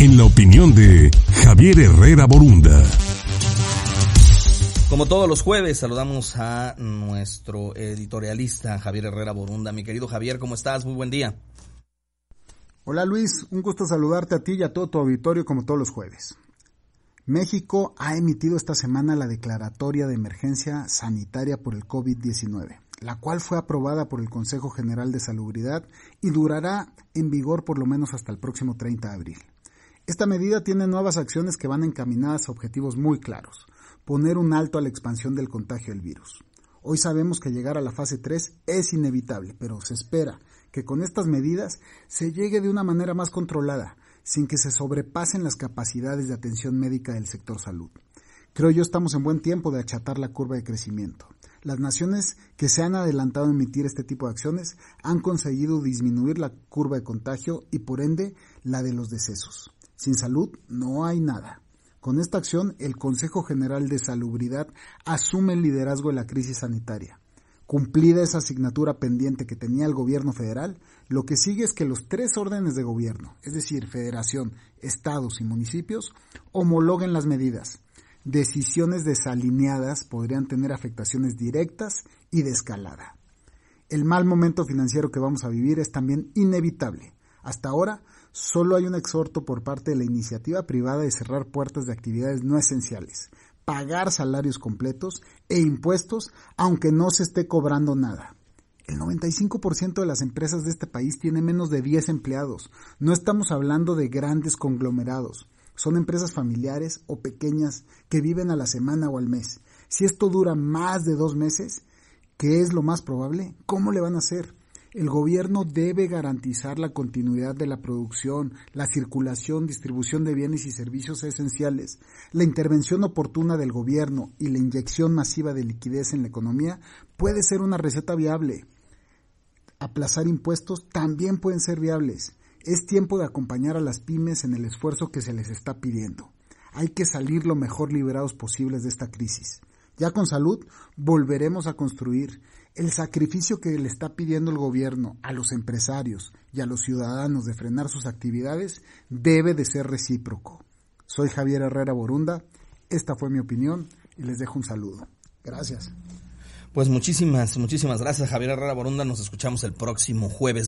en la opinión de Javier Herrera Borunda. Como todos los jueves, saludamos a nuestro editorialista Javier Herrera Borunda. Mi querido Javier, ¿cómo estás? Muy buen día. Hola Luis, un gusto saludarte a ti y a todo tu auditorio como todos los jueves. México ha emitido esta semana la declaratoria de emergencia sanitaria por el COVID-19, la cual fue aprobada por el Consejo General de Salubridad y durará en vigor por lo menos hasta el próximo 30 de abril. Esta medida tiene nuevas acciones que van encaminadas a objetivos muy claros. Poner un alto a la expansión del contagio del virus. Hoy sabemos que llegar a la fase 3 es inevitable, pero se espera que con estas medidas se llegue de una manera más controlada, sin que se sobrepasen las capacidades de atención médica del sector salud. Creo yo estamos en buen tiempo de achatar la curva de crecimiento. Las naciones que se han adelantado a emitir este tipo de acciones han conseguido disminuir la curva de contagio y por ende la de los decesos. Sin salud no hay nada. Con esta acción, el Consejo General de Salubridad asume el liderazgo de la crisis sanitaria. Cumplida esa asignatura pendiente que tenía el gobierno federal, lo que sigue es que los tres órdenes de gobierno, es decir, federación, estados y municipios, homologuen las medidas. Decisiones desalineadas podrían tener afectaciones directas y de escalada. El mal momento financiero que vamos a vivir es también inevitable. Hasta ahora, solo hay un exhorto por parte de la iniciativa privada de cerrar puertas de actividades no esenciales, pagar salarios completos e impuestos aunque no se esté cobrando nada. El 95% de las empresas de este país tiene menos de 10 empleados. No estamos hablando de grandes conglomerados. Son empresas familiares o pequeñas que viven a la semana o al mes. Si esto dura más de dos meses, ¿qué es lo más probable? ¿Cómo le van a hacer? El gobierno debe garantizar la continuidad de la producción, la circulación, distribución de bienes y servicios esenciales. La intervención oportuna del gobierno y la inyección masiva de liquidez en la economía puede ser una receta viable. Aplazar impuestos también pueden ser viables. Es tiempo de acompañar a las pymes en el esfuerzo que se les está pidiendo. Hay que salir lo mejor liberados posibles de esta crisis. Ya con salud volveremos a construir el sacrificio que le está pidiendo el gobierno a los empresarios y a los ciudadanos de frenar sus actividades debe de ser recíproco. Soy Javier Herrera Borunda, esta fue mi opinión y les dejo un saludo. Gracias. Pues muchísimas, muchísimas gracias Javier Herrera Borunda, nos escuchamos el próximo jueves.